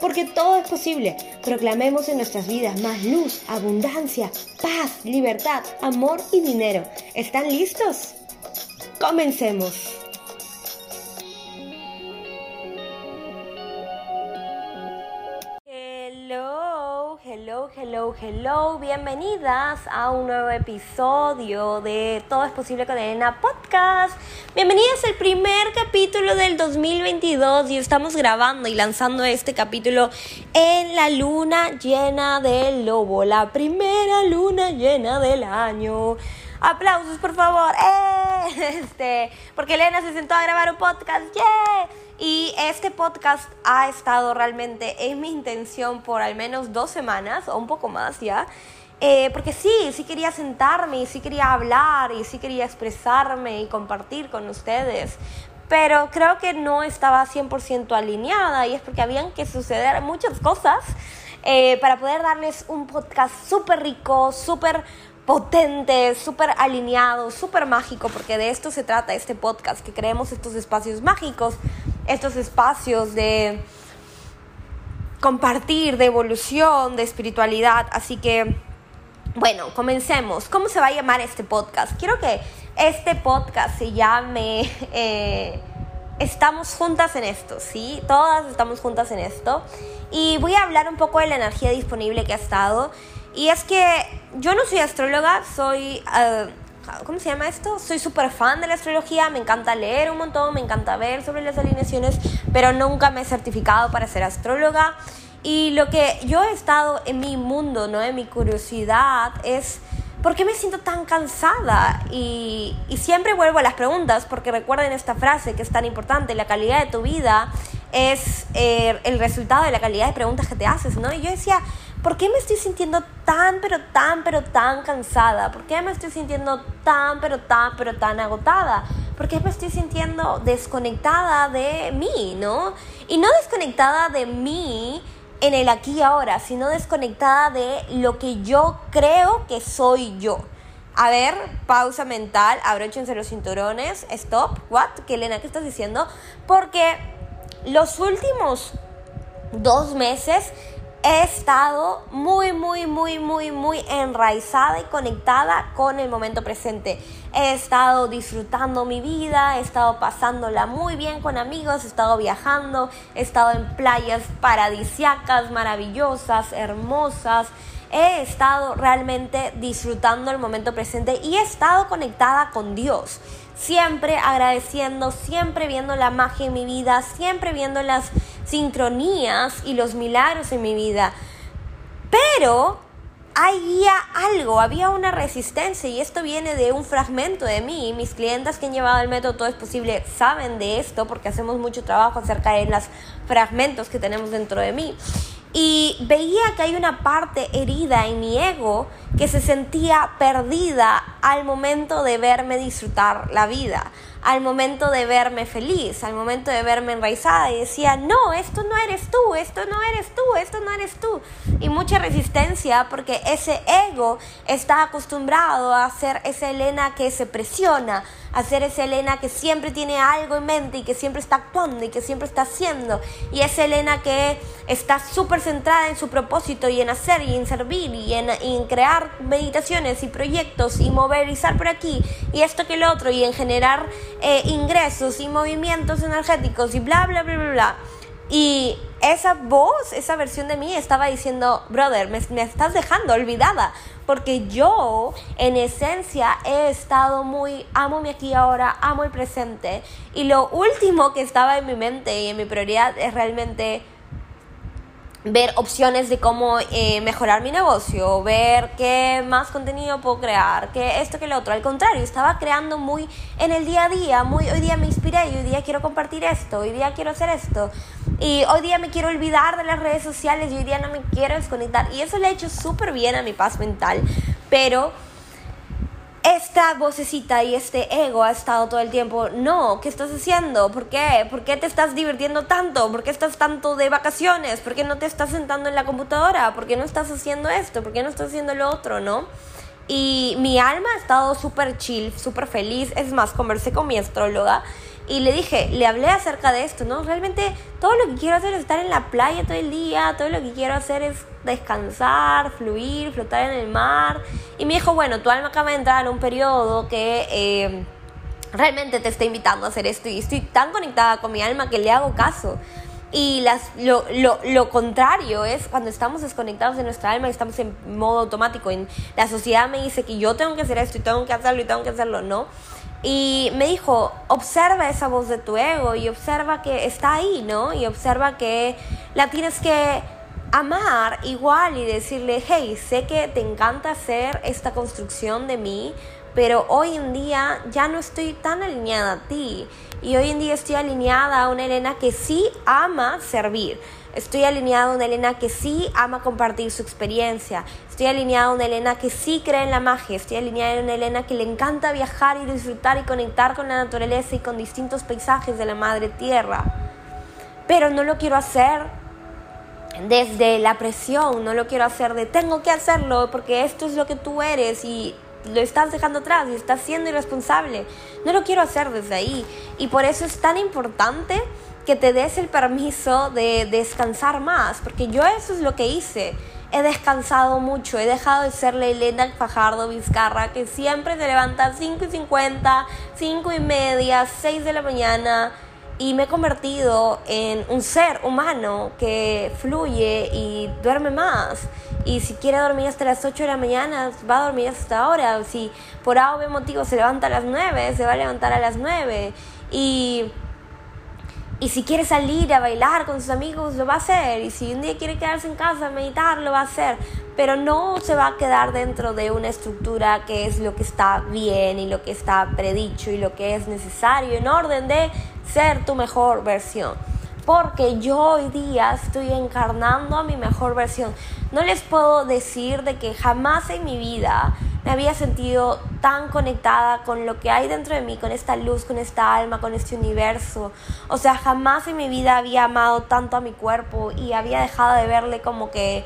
Porque todo es posible. Proclamemos en nuestras vidas más luz, abundancia, paz, libertad, amor y dinero. ¿Están listos? Comencemos. Hello, hello, hello. Bienvenidas a un nuevo episodio de Todo es posible con Elena Podcast. Bienvenidas al primer capítulo del 2022 y estamos grabando y lanzando este capítulo en la luna llena del lobo, la primera luna llena del año. Aplausos, por favor. ¡Eh! Este, porque Elena se sentó a grabar un podcast. ¡Yeah! Y este podcast ha estado realmente en mi intención por al menos dos semanas o un poco más ya. Eh, porque sí, sí quería sentarme y sí quería hablar y sí quería expresarme y compartir con ustedes. Pero creo que no estaba 100% alineada y es porque habían que suceder muchas cosas eh, para poder darles un podcast súper rico, súper potente, súper alineado, súper mágico, porque de esto se trata este podcast, que creemos estos espacios mágicos estos espacios de compartir, de evolución, de espiritualidad. Así que, bueno, comencemos. ¿Cómo se va a llamar este podcast? Quiero que este podcast se llame... Eh, estamos juntas en esto, ¿sí? Todas estamos juntas en esto. Y voy a hablar un poco de la energía disponible que ha estado. Y es que yo no soy astróloga, soy... Eh, ¿cómo se llama esto? Soy súper fan de la astrología, me encanta leer un montón, me encanta ver sobre las alineaciones, pero nunca me he certificado para ser astróloga. Y lo que yo he estado en mi mundo, ¿no? En mi curiosidad es... ¿Por qué me siento tan cansada? Y, y siempre vuelvo a las preguntas, porque recuerden esta frase que es tan importante, la calidad de tu vida es eh, el resultado de la calidad de preguntas que te haces, ¿no? Y yo decía, ¿por qué me estoy sintiendo tan, pero tan, pero tan cansada? ¿Por qué me estoy sintiendo tan, pero tan, pero tan agotada? ¿Por qué me estoy sintiendo desconectada de mí, no? Y no desconectada de mí en el aquí y ahora, sino desconectada de lo que yo creo que soy yo. A ver, pausa mental, abróchense los cinturones, stop, what, ¿qué Elena, qué estás diciendo? Porque los últimos dos meses he estado muy, muy, muy, muy, muy enraizada y conectada con el momento presente. He estado disfrutando mi vida, he estado pasándola muy bien con amigos, he estado viajando, he estado en playas paradisiacas, maravillosas, hermosas. He estado realmente disfrutando el momento presente y he estado conectada con Dios. Siempre agradeciendo, siempre viendo la magia en mi vida, siempre viendo las sincronías y los milagros en mi vida. Pero había algo, había una resistencia y esto viene de un fragmento de mí. Mis clientes que han llevado el método Todo es Posible saben de esto porque hacemos mucho trabajo acerca de los fragmentos que tenemos dentro de mí. Y veía que hay una parte herida en mi ego que se sentía perdida al momento de verme disfrutar la vida al momento de verme feliz, al momento de verme enraizada y decía, no, esto no eres tú, esto no eres tú, esto no eres tú. Y mucha resistencia porque ese ego está acostumbrado a ser esa Elena que se presiona, a ser esa Elena que siempre tiene algo en mente y que siempre está actuando y que siempre está haciendo. Y esa Elena que está súper centrada en su propósito y en hacer y en servir y en, en crear meditaciones y proyectos y movilizar por aquí y esto que lo otro y en generar eh, ingresos y movimientos energéticos y bla, bla, bla, bla, bla. Y esa voz, esa versión de mí estaba diciendo, brother, me, me, estás dejando olvidada, porque yo en esencia he estado muy, amo mi aquí ahora, amo el presente, y lo último que estaba en mi mente y en mi prioridad es realmente ver opciones de cómo eh, mejorar mi negocio, ver qué más contenido puedo crear, que esto, que lo otro. Al contrario, estaba creando muy en el día a día, muy hoy día me inspiré y hoy día quiero compartir esto, hoy día quiero hacer esto. Y hoy día me quiero olvidar de las redes sociales y hoy día no me quiero desconectar. Y eso le ha hecho súper bien a mi paz mental. Pero esta vocecita y este ego ha estado todo el tiempo, no, ¿qué estás haciendo? ¿Por qué? ¿Por qué te estás divirtiendo tanto? ¿Por qué estás tanto de vacaciones? ¿Por qué no te estás sentando en la computadora? ¿Por qué no estás haciendo esto? ¿Por qué no estás haciendo lo otro? ¿No? Y mi alma ha estado súper chill, súper feliz. Es más, conversé con mi astróloga y le dije, le hablé acerca de esto, ¿no? Realmente todo lo que quiero hacer es estar en la playa todo el día, todo lo que quiero hacer es descansar, fluir, flotar en el mar. Y me dijo, bueno, tu alma acaba de entrar en un periodo que eh, realmente te está invitando a hacer esto y estoy tan conectada con mi alma que le hago caso. Y las, lo, lo, lo, contrario es cuando estamos desconectados de nuestra alma y estamos en modo automático. En, la sociedad me dice que yo tengo que hacer esto y tengo que hacerlo y tengo que hacerlo, ¿no? Y me dijo, observa esa voz de tu ego y observa que está ahí, ¿no? Y observa que la tienes que amar igual y decirle, hey, sé que te encanta hacer esta construcción de mí, pero hoy en día ya no estoy tan alineada a ti. Y hoy en día estoy alineada a una Elena que sí ama servir. Estoy alineada a una Elena que sí ama compartir su experiencia. Estoy alineada a una Elena que sí cree en la magia. Estoy alineada a una Elena que le encanta viajar y disfrutar y conectar con la naturaleza y con distintos paisajes de la madre tierra. Pero no lo quiero hacer desde la presión, no lo quiero hacer de tengo que hacerlo porque esto es lo que tú eres y lo estás dejando atrás y estás siendo irresponsable. No lo quiero hacer desde ahí. Y por eso es tan importante que te des el permiso de descansar más, porque yo eso es lo que hice. He descansado mucho, he dejado de ser la Elena Fajardo Vizcarra que siempre se levanta a 5 y 50, 5 y media, 6 de la mañana y me he convertido en un ser humano que fluye y duerme más. Y si quiere dormir hasta las 8 de la mañana, va a dormir hasta ahora. Si por A o motivo se levanta a las 9, se va a levantar a las 9. Y y si quiere salir a bailar con sus amigos, lo va a hacer. Y si un día quiere quedarse en casa a meditar, lo va a hacer. Pero no se va a quedar dentro de una estructura que es lo que está bien y lo que está predicho y lo que es necesario en orden de ser tu mejor versión. Porque yo hoy día estoy encarnando a mi mejor versión. No les puedo decir de que jamás en mi vida me había sentido tan conectada con lo que hay dentro de mí, con esta luz, con esta alma, con este universo. O sea, jamás en mi vida había amado tanto a mi cuerpo y había dejado de verle como que,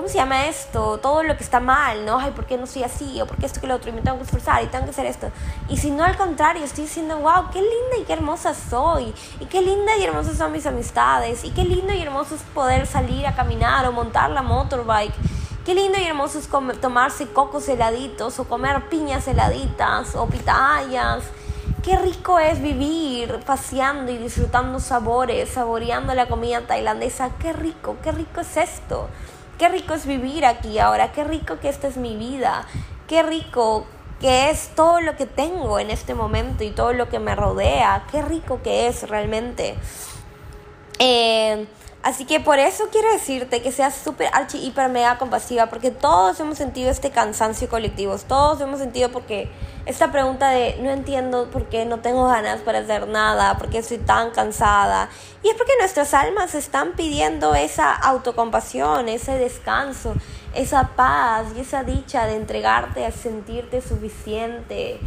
¿cómo se llama esto? Todo lo que está mal, ¿no? Ay, ¿por qué no soy así? ¿O por qué esto que lo otro? Y me tengo que esforzar y tengo que hacer esto. Y si no, al contrario, estoy diciendo, wow, qué linda y qué hermosa soy. Y qué linda y hermosas son mis amistades. Y qué lindo y hermoso es poder salir a caminar o montar la motorbike Qué lindo y hermoso es tomarse cocos heladitos o comer piñas heladitas o pitayas. Qué rico es vivir paseando y disfrutando sabores, saboreando la comida tailandesa. Qué rico, qué rico es esto. Qué rico es vivir aquí ahora. Qué rico que esta es mi vida. Qué rico que es todo lo que tengo en este momento y todo lo que me rodea. Qué rico que es realmente. Eh, Así que por eso quiero decirte que seas súper archi, hiper, mega compasiva, porque todos hemos sentido este cansancio colectivo, todos hemos sentido porque esta pregunta de no entiendo por qué no tengo ganas para hacer nada, por qué estoy tan cansada. Y es porque nuestras almas están pidiendo esa autocompasión, ese descanso, esa paz y esa dicha de entregarte a sentirte suficiente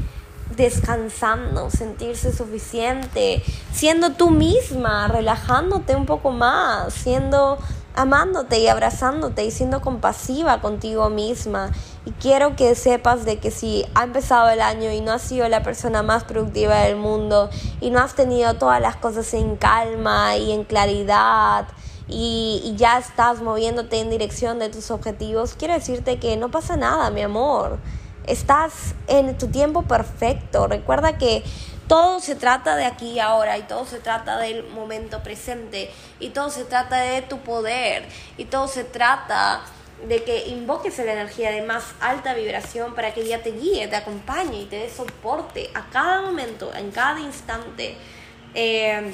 descansando, sentirse suficiente, siendo tú misma, relajándote un poco más, siendo amándote y abrazándote y siendo compasiva contigo misma. Y quiero que sepas de que si ha empezado el año y no has sido la persona más productiva del mundo y no has tenido todas las cosas en calma y en claridad, y, y, ya estás moviéndote en dirección de tus objetivos, quiero decirte que no pasa nada, mi amor. Estás en tu tiempo perfecto. Recuerda que todo se trata de aquí y ahora y todo se trata del momento presente y todo se trata de tu poder y todo se trata de que invoques la energía de más alta vibración para que ella te guíe, te acompañe y te dé soporte a cada momento, en cada instante. Eh,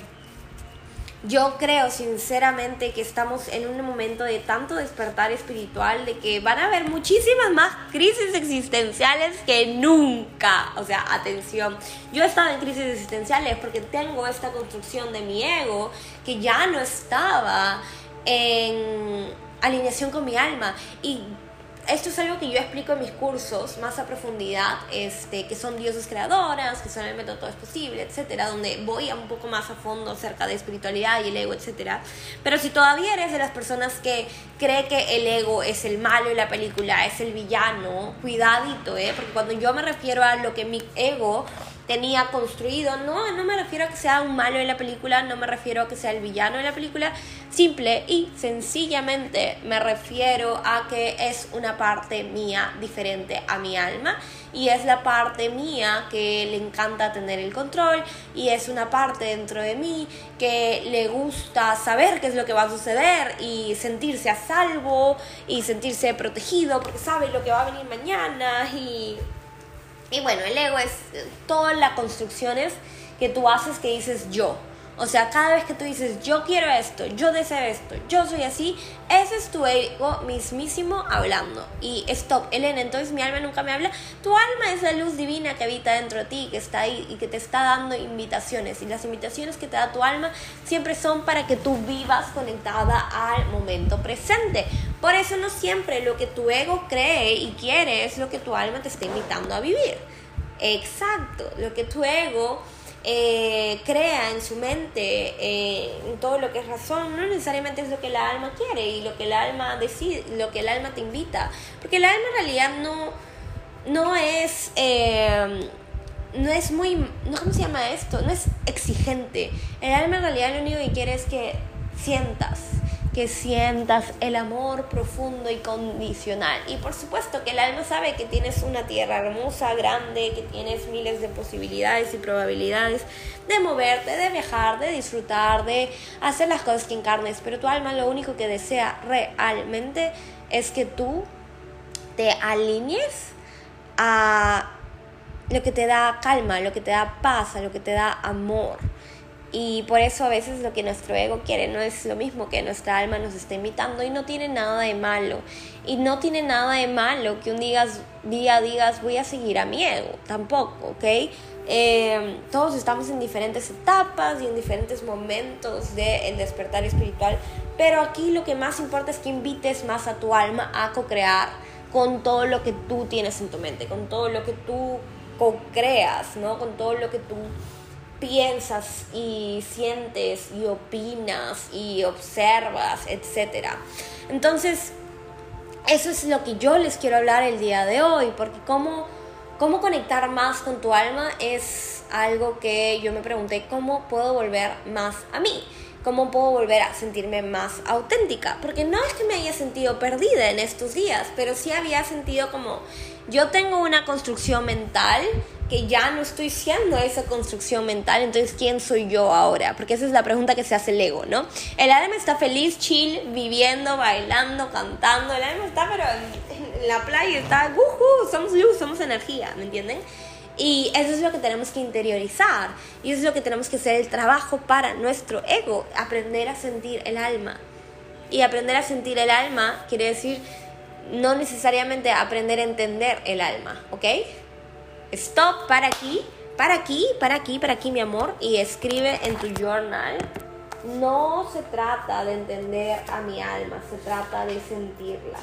yo creo sinceramente que estamos en un momento de tanto despertar espiritual, de que van a haber muchísimas más crisis existenciales que nunca. O sea, atención, yo he estado en crisis existenciales porque tengo esta construcción de mi ego que ya no estaba en alineación con mi alma. Y esto es algo que yo explico en mis cursos más a profundidad, este, que son dioses creadoras, que son el método todo es posible, etcétera, donde voy un poco más a fondo acerca de espiritualidad y el ego, etcétera. Pero si todavía eres de las personas que cree que el ego es el malo y la película es el villano, cuidadito, ¿eh? Porque cuando yo me refiero a lo que mi ego tenía construido. No, no me refiero a que sea un malo en la película, no me refiero a que sea el villano en la película. Simple y sencillamente me refiero a que es una parte mía diferente a mi alma y es la parte mía que le encanta tener el control y es una parte dentro de mí que le gusta saber qué es lo que va a suceder y sentirse a salvo y sentirse protegido porque sabe lo que va a venir mañana y y bueno, el ego es eh, todas las construcciones que tú haces que dices yo. O sea, cada vez que tú dices yo quiero esto, yo deseo esto, yo soy así, ese es tu ego mismísimo hablando. Y stop, Elena, entonces mi alma nunca me habla. Tu alma es la luz divina que habita dentro de ti, que está ahí y que te está dando invitaciones. Y las invitaciones que te da tu alma siempre son para que tú vivas conectada al momento presente. Por eso no siempre lo que tu ego cree y quiere es lo que tu alma te está invitando a vivir. Exacto, lo que tu ego eh, crea en su mente, eh, en todo lo que es razón, no necesariamente es lo que la alma quiere y lo que el alma decide, lo que el alma te invita. Porque el alma en realidad no, no es... Eh, no es muy, no, ¿cómo se llama esto? No es exigente. El alma en realidad lo único que quiere es que sientas, que sientas el amor profundo y condicional. Y por supuesto que el alma sabe que tienes una tierra hermosa, grande, que tienes miles de posibilidades y probabilidades de moverte, de viajar, de disfrutar, de hacer las cosas que encarnes. Pero tu alma lo único que desea realmente es que tú te alinees a lo que te da calma, lo que te da paz, a lo que te da amor. Y por eso a veces lo que nuestro ego quiere no es lo mismo que nuestra alma nos está imitando y no tiene nada de malo. Y no tiene nada de malo que un día, digas voy a seguir a mi ego, tampoco, ¿ok? Eh, todos estamos en diferentes etapas y en diferentes momentos del despertar espiritual, pero aquí lo que más importa es que invites más a tu alma a co-crear con todo lo que tú tienes en tu mente, con todo lo que tú co-creas, ¿no? Con todo lo que tú piensas y sientes y opinas y observas, etc. Entonces, eso es lo que yo les quiero hablar el día de hoy, porque cómo, cómo conectar más con tu alma es algo que yo me pregunté, ¿cómo puedo volver más a mí? ¿Cómo puedo volver a sentirme más auténtica? Porque no es que me haya sentido perdida en estos días, pero sí había sentido como yo tengo una construcción mental que ya no estoy siendo esa construcción mental, entonces ¿quién soy yo ahora? Porque esa es la pregunta que se hace el ego, ¿no? El alma está feliz, chill, viviendo, bailando, cantando, el alma está pero en, la playa, está, ¡wuhu! Somos luz, somos energía, ¿me entienden? Y eso es lo que tenemos que interiorizar y eso es lo que tenemos que hacer el trabajo para nuestro ego, aprender a sentir el alma. Y aprender a sentir el alma quiere decir no necesariamente aprender a entender el alma, ¿ok? Stop, para aquí, para aquí, para aquí, para aquí, mi amor, y escribe en tu journal. No se trata de entender a mi alma, se trata de sentirla.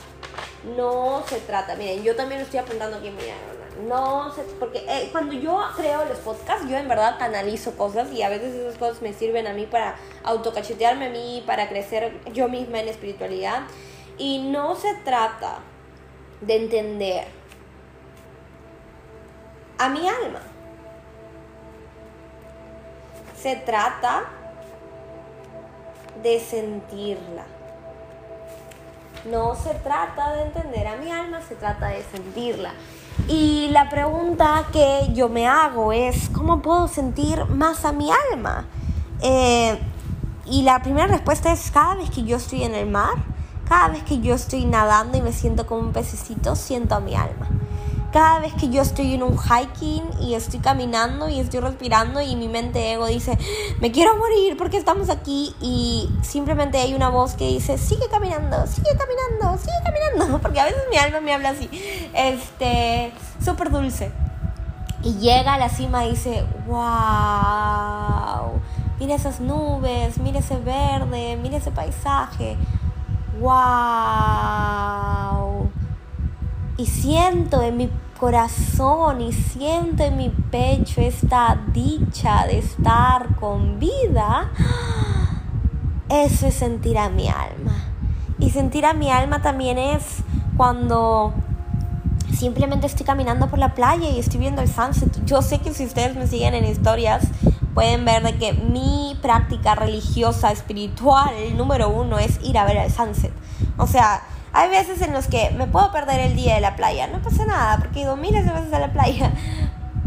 No se trata, miren, yo también estoy apuntando aquí en mi journal. No se, porque eh, cuando yo creo los podcasts, yo en verdad analizo cosas y a veces esas cosas me sirven a mí para autocachetearme a mí, para crecer yo misma en espiritualidad. Y no se trata de entender a mi alma. Se trata de sentirla. No se trata de entender a mi alma, se trata de sentirla. Y la pregunta que yo me hago es, ¿cómo puedo sentir más a mi alma? Eh, y la primera respuesta es, cada vez que yo estoy en el mar, cada vez que yo estoy nadando y me siento como un pececito, siento a mi alma. Cada vez que yo estoy en un hiking y estoy caminando y estoy respirando y mi mente ego dice, me quiero morir porque estamos aquí y simplemente hay una voz que dice, sigue caminando, sigue caminando, sigue caminando, porque a veces mi alma me habla así, este, súper dulce. Y llega a la cima y dice, wow, mira esas nubes, mira ese verde, mira ese paisaje, wow. Y siento en mi corazón y siento en mi pecho esta dicha de estar con vida, eso es sentir a mi alma. Y sentir a mi alma también es cuando simplemente estoy caminando por la playa y estoy viendo el sunset. Yo sé que si ustedes me siguen en historias, pueden ver de que mi práctica religiosa, espiritual, número uno es ir a ver el sunset. O sea, hay veces en los que me puedo perder el día de la playa, no pasa nada, porque he ido miles de veces a la playa.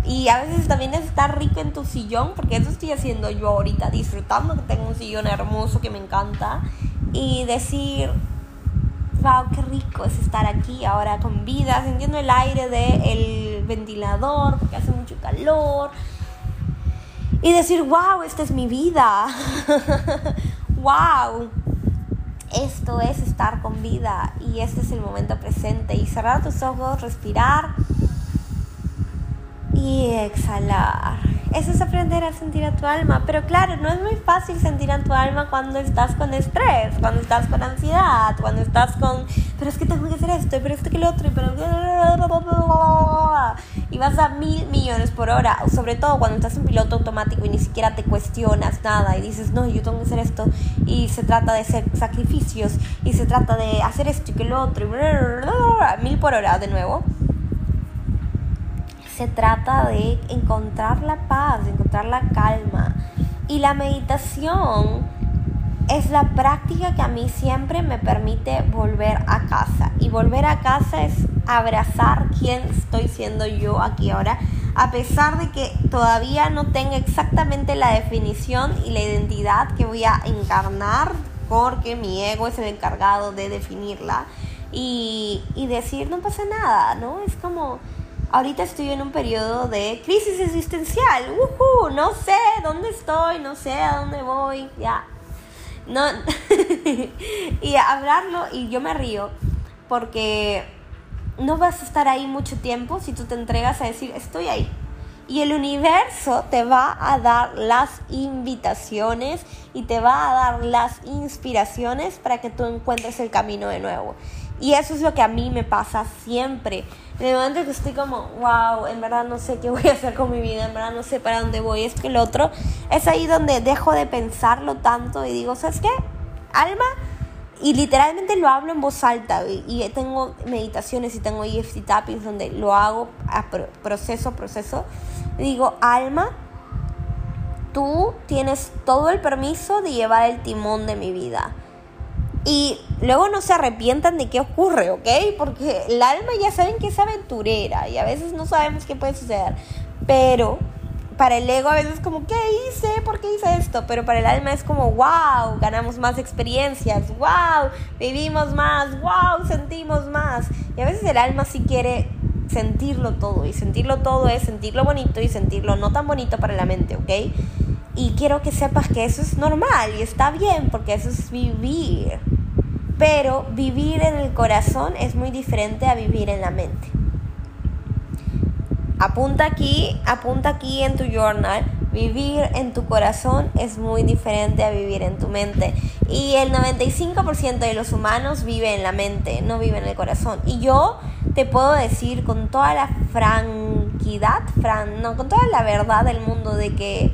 Y a veces también es estar rico en tu sillón, porque eso estoy haciendo yo ahorita, disfrutando que tengo un sillón hermoso que me encanta. Y decir, wow, qué rico es estar aquí ahora con vida, sintiendo el aire del ventilador, porque hace mucho calor. Y decir, wow, esta es mi vida. wow. Esto es estar con vida y este es el momento presente. Y cerrar tus ojos, respirar y exhalar. Eso es aprender a sentir a tu alma. Pero claro, no es muy fácil sentir a tu alma cuando estás con estrés, cuando estás con ansiedad, cuando estás con, pero es que tengo que hacer esto, pero esto que lo otro, pero... Y vas a mil millones por hora, sobre todo cuando estás en piloto automático y ni siquiera te cuestionas nada y dices, no, yo tengo que hacer esto. Y se trata de hacer sacrificios y se trata de hacer esto y que lo otro, y mil por hora de nuevo se trata de encontrar la paz, de encontrar la calma. Y la meditación es la práctica que a mí siempre me permite volver a casa. Y volver a casa es abrazar quién estoy siendo yo aquí ahora, a pesar de que todavía no tengo exactamente la definición y la identidad que voy a encarnar, porque mi ego es el encargado de definirla. Y, y decir, no pasa nada, ¿no? Es como Ahorita estoy en un periodo de crisis existencial. no sé dónde estoy, no sé a dónde voy. Ya. No. y hablarlo, y yo me río, porque no vas a estar ahí mucho tiempo si tú te entregas a decir, estoy ahí. Y el universo te va a dar las invitaciones y te va a dar las inspiraciones para que tú encuentres el camino de nuevo. Y eso es lo que a mí me pasa siempre. En el momento que estoy como, wow, en verdad no sé qué voy a hacer con mi vida, en verdad no sé para dónde voy, es que el otro, es ahí donde dejo de pensarlo tanto y digo, ¿sabes qué? Alma, y literalmente lo hablo en voz alta y, tengo meditaciones y tengo EFT tappings donde lo hago a proceso, proceso. digo, alma, tú tienes todo el permiso de llevar el timón de mi vida y luego no se arrepientan de qué ocurre, ¿ok? Porque el alma ya saben que es aventurera y a veces no sabemos qué puede suceder. Pero para el ego a veces es como, ¿qué hice? ¿Por qué hice esto? Pero para el alma es como, wow, ganamos más experiencias, wow, vivimos más, wow, sentimos más. Y a veces el alma sí quiere sentirlo todo y sentirlo todo es sentirlo bonito y sentirlo no tan bonito para la mente, ¿ok? Y quiero que sepas que eso es normal y está bien porque eso es vivir. Pero vivir en el corazón es muy diferente a vivir en la mente. Apunta aquí, apunta aquí en tu journal. Vivir en tu corazón es muy diferente a vivir en tu mente. Y el 95% de los humanos vive en la mente, no vive en el corazón. Y yo te puedo decir con toda la franquidad, fran, no, con toda la verdad del mundo de que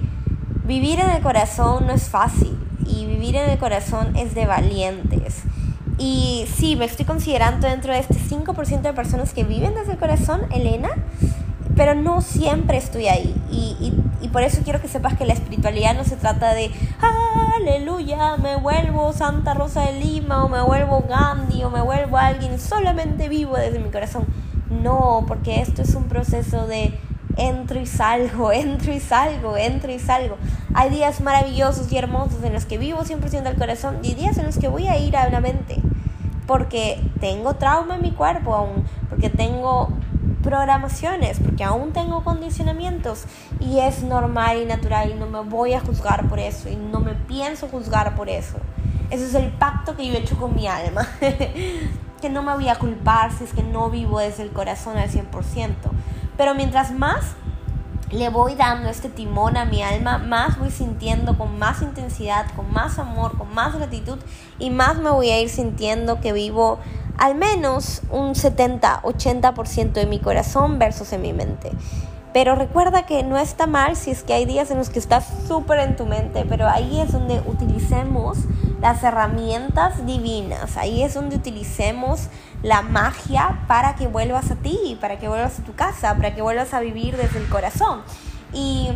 Vivir en el corazón no es fácil y vivir en el corazón es de valientes. Y sí, me estoy considerando dentro de este 5% de personas que viven desde el corazón, Elena, pero no siempre estoy ahí. Y, y, por eso quiero que sepas que la espiritualidad no se trata de, aleluya, me vuelvo Santa Rosa de Lima o me vuelvo Gandhi o me vuelvo alguien, solamente vivo desde mi corazón. No, porque esto es un proceso de entro y salgo, entro y salgo, entro y salgo. Hay días maravillosos y hermosos en los que vivo 100% del corazón y días en los que voy a ir a la mente porque tengo trauma en mi cuerpo aún, porque tengo programaciones, porque aún tengo condicionamientos y es normal y natural y no me voy a juzgar por eso y no me pienso juzgar por eso. Ese es el pacto que yo he hecho con mi alma, que no me voy a culpar si es que no vivo desde el corazón al 100%. Pero mientras más le voy dando este timón a mi alma, más voy sintiendo con más intensidad, con más amor, con más gratitud y más me voy a ir sintiendo que vivo al menos un 70-80% de mi corazón versus en mi mente. Pero recuerda que no está mal si es que hay días en los que estás súper en tu mente, pero ahí es donde utilicemos las herramientas divinas, ahí es donde utilicemos la magia para que vuelvas a ti, para que vuelvas a tu casa, para que vuelvas a vivir desde el corazón. Y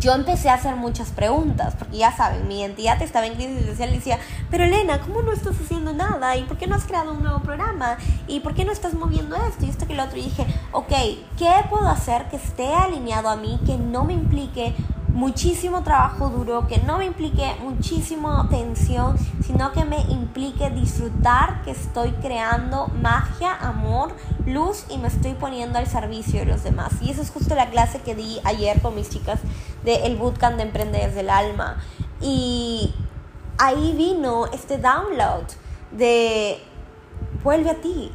yo empecé a hacer muchas preguntas, porque ya saben, mi identidad estaba en crisis social y decía, pero Elena, ¿cómo no estás haciendo nada? ¿Y por qué no has creado un nuevo programa? ¿Y por qué no estás moviendo esto y esto que lo otro? Y dije, ok, ¿qué puedo hacer que esté alineado a mí, que no me implique muchísimo trabajo duro, que no me implique muchísima tensión, sino que me implique disfrutar que estoy creando magia, amor, luz y me estoy poniendo al servicio de los demás. Y esa es justo la clase que di ayer con mis chicas del el bootcamp de Emprendedores del Alma. Y ahí vino este download de vuelve a ti,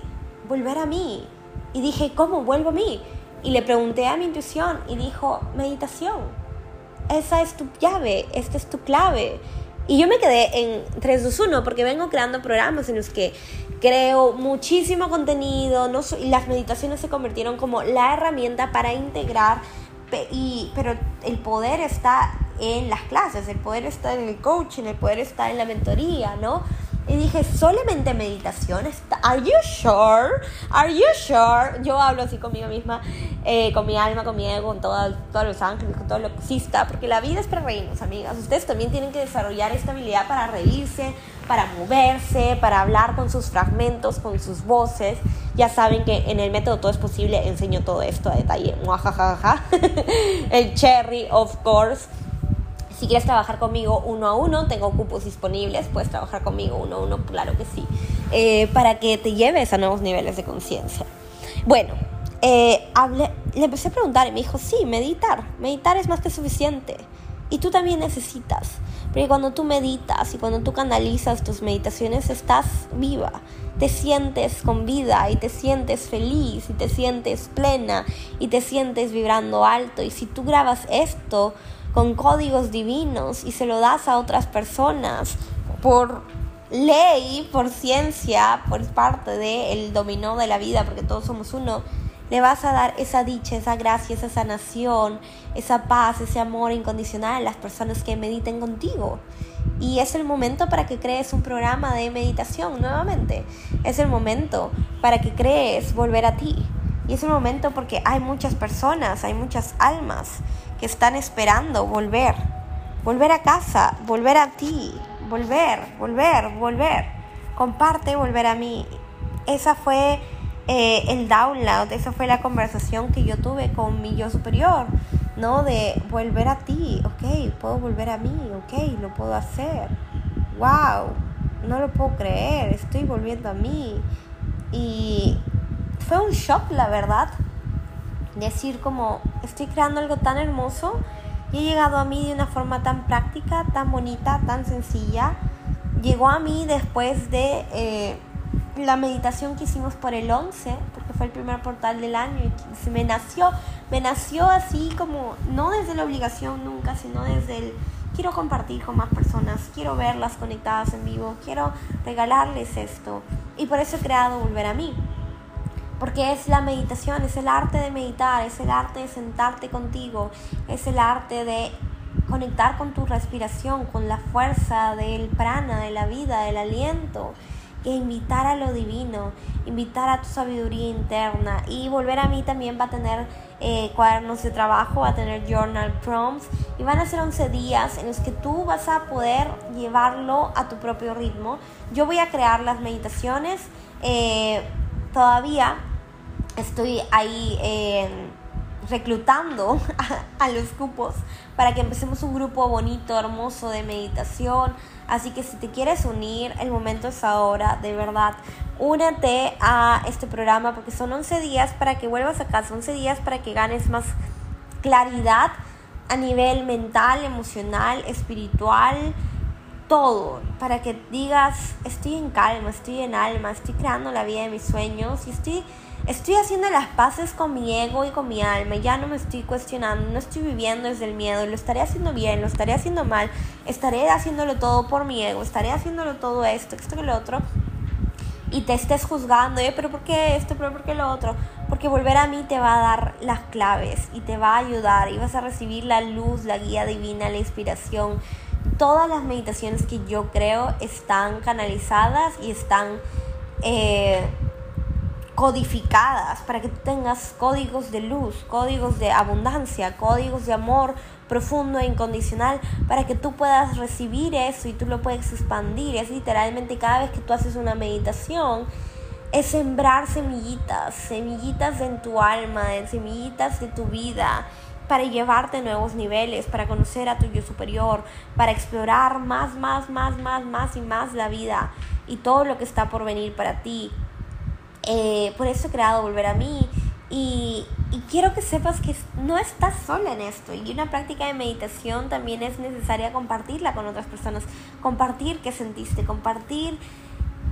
volver a mí. Y dije, ¿cómo vuelvo a mí? Y le pregunté a mi intuición y dijo, meditación esa es tu llave, esta es tu clave. Y yo me quedé en 321 porque vengo creando programas en los que creo muchísimo contenido, no y las meditaciones se convirtieron como la herramienta para integrar, y, pero el poder está en las clases, el poder está en el coaching, el poder está en la mentoría, ¿no? Y dije, solamente meditación. ¿Are you sure? ¿Are you sure? Yo hablo así conmigo misma, eh, con mi alma, con mi ego, con todos los ángeles, con todo lo que exista. Porque la vida es para reírnos, amigas. Ustedes también tienen que desarrollar esta habilidad para reírse, para moverse, para hablar con sus fragmentos, con sus voces. Ya saben que en el método Todo es Posible enseño todo esto a detalle. el cherry, of course. Si quieres trabajar conmigo uno a uno, tengo cupos disponibles, puedes trabajar conmigo uno a uno, claro que sí, eh, para que te lleves a nuevos niveles de conciencia. Bueno, eh, le empecé a preguntar y me dijo, sí, meditar, meditar es más que suficiente. Y tú también necesitas, porque cuando tú meditas y cuando tú canalizas tus meditaciones, estás viva, te sientes con vida y te sientes feliz y te sientes plena y te sientes vibrando alto. Y si tú grabas esto, con códigos divinos y se lo das a otras personas por ley, por ciencia, por parte del dominó de la vida, porque todos somos uno, le vas a dar esa dicha, esa gracia, esa sanación, esa paz, ese amor incondicional a las personas que mediten contigo. Y es el momento para que crees un programa de meditación nuevamente. Es el momento para que crees volver a ti. Y es el momento porque hay muchas personas, hay muchas almas que están esperando volver, volver a casa, volver a ti, volver, volver, volver. Comparte, volver a mí. Esa fue eh, el download, esa fue la conversación que yo tuve con mi yo superior, ¿no? De volver a ti, ok, puedo volver a mí, ok, lo puedo hacer. ¡Wow! No lo puedo creer, estoy volviendo a mí. Y fue un shock, la verdad, decir como estoy creando algo tan hermoso y he llegado a mí de una forma tan práctica, tan bonita, tan sencilla. Llegó a mí después de eh, la meditación que hicimos por el 11, porque fue el primer portal del año y me nació, me nació así como, no desde la obligación nunca, sino desde el quiero compartir con más personas, quiero verlas conectadas en vivo, quiero regalarles esto. Y por eso he creado Volver a mí porque es la meditación, es el arte de meditar, es el arte de sentarte contigo, es el arte de conectar con tu respiración, con la fuerza del prana, de la vida, del aliento, e invitar a lo divino, invitar a tu sabiduría interna y volver a mí también va a tener eh, cuadernos de trabajo, va a tener journal prompts y van a ser 11 días en los que tú vas a poder llevarlo a tu propio ritmo. Yo voy a crear las meditaciones. Eh, todavía estoy ahí eh, reclutando a, los cupos para que empecemos un grupo bonito, hermoso de meditación. Así que si te quieres unir, el momento es ahora, de verdad. únete a este programa porque son 11 días para que vuelvas a casa, 11 días para que ganes más claridad a nivel mental, emocional, espiritual, todo, para que digas, estoy en calma, estoy en alma, estoy creando la vida de mis sueños y estoy, estoy haciendo las paces con mi ego y con mi alma, ya no me estoy cuestionando, no estoy viviendo desde el miedo, lo estaré haciendo bien, lo estaré haciendo mal, estaré haciéndolo todo por mi ego, estaré haciéndolo todo esto, esto que lo otro, y te estés juzgando, eh, pero ¿por qué esto? ¿Pero por qué lo otro? Porque volver a mí te va a dar las claves y te va a ayudar y vas a recibir la luz, la guía divina, la inspiración. Todas las meditaciones que yo creo están canalizadas y están eh, codificadas para que tú tengas códigos de luz, códigos de abundancia, códigos de amor profundo e incondicional para que tú puedas recibir eso y tú lo puedes expandir. Es literalmente cada vez que tú haces una meditación, es sembrar semillitas, semillitas en tu alma, semillitas de tu vida para llevarte a nuevos niveles, para conocer a tu yo superior, para explorar más, más, más, más, más y más la vida y todo lo que está por venir para ti. Eh, por eso he creado Volver a mí y, y quiero que sepas que no estás sola en esto y una práctica de meditación también es necesaria compartirla con otras personas, compartir qué sentiste, compartir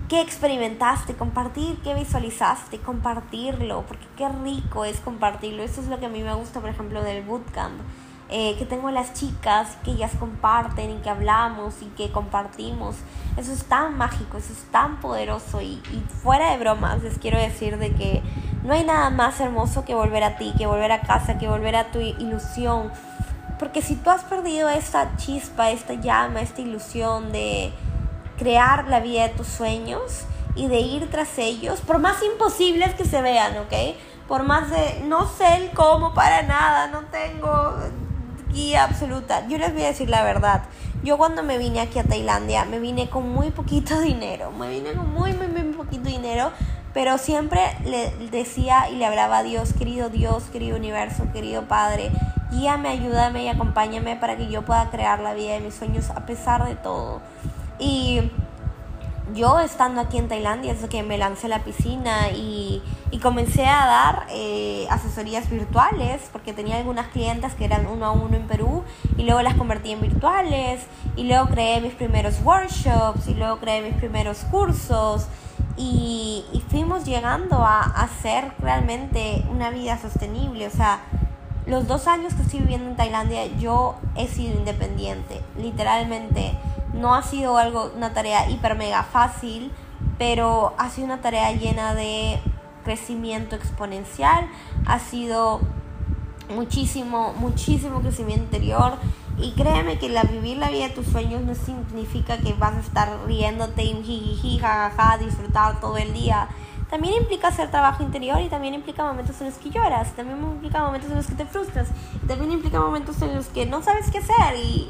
qué experimentaste, compartir qué visualizaste, compartirlo, porque qué rico es compartirlo. Eso es lo que a mí me gusta, por ejemplo, del bootcamp. Eh, que tengo las chicas que ellas comparten y que hablamos y que compartimos. Eso es tan mágico, eso es tan poderoso y, y fuera de bromas les quiero decir de que no hay nada más hermoso que volver a ti, que volver a casa, que volver a tu ilusión. Porque si tú has perdido esta chispa, esta llama, esta ilusión de crear la vida de tus sueños y de ir tras ellos, por más imposibles que se vean, ¿ok? Por más de, no sé el cómo para nada, no tengo guía absoluta. Yo les voy a decir la verdad. Yo cuando me vine aquí a Tailandia, me vine con muy poquito dinero. Me vine con muy, muy, muy poquito dinero pero siempre le decía y le hablaba a Dios, querido Dios, querido universo, querido Padre, guíame, ayúdame y acompáñame para que yo pueda crear la vida de mis sueños a pesar de todo. Y yo estando aquí en Tailandia, es que me lancé a la piscina y, y comencé a dar eh, asesorías virtuales, porque tenía algunas clientes que eran uno a uno en Perú, y luego las convertí en virtuales, y luego creé mis primeros workshops, y luego creé mis primeros cursos, y, fuimos llegando a hacer realmente una vida sostenible. O sea, los dos años que estoy viviendo en Tailandia yo he sido independiente, literalmente. No ha sido algo, una tarea hiper mega fácil, pero ha sido una tarea llena de crecimiento exponencial, ha sido muchísimo, muchísimo crecimiento interior y créeme que la, vivir la vida de tus sueños no significa que vas a estar riéndote y jiji, jajaja, disfrutar todo el día. También implica hacer trabajo interior y también implica momentos en los que lloras, también implica momentos en los que te frustras, también implica momentos en los que no sabes qué hacer y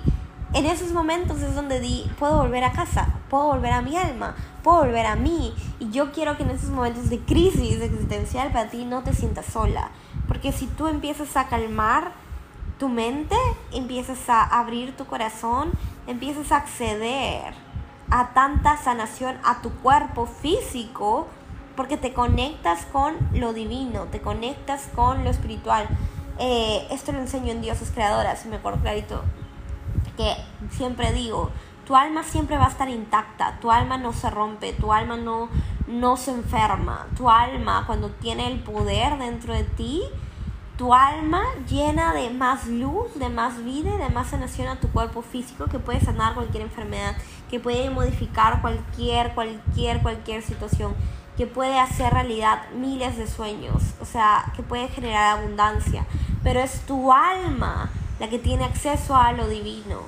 en esos momentos es donde di, puedo volver a casa, puedo volver a mi alma, puedo volver a mí y yo quiero que en esos momentos de crisis existencial para ti no te sientas sola, porque si tú empiezas a calmar tu mente, empiezas a abrir tu corazón, empiezas a acceder a tanta sanación a tu cuerpo físico, porque te conectas con lo divino, te conectas con lo espiritual. Eh, esto lo enseño en Dioses Creadoras, me acuerdo clarito, que siempre digo, tu alma siempre va a estar intacta, tu alma no se rompe, tu alma no, no se enferma, tu alma cuando tiene el poder dentro de ti, tu alma llena de más luz, de más vida y de más sanación a tu cuerpo físico que puede sanar cualquier enfermedad, que puede modificar cualquier, cualquier, cualquier situación, que puede hacer realidad miles de sueños, o sea, que puede generar abundancia, pero es tu alma la que tiene acceso a lo divino.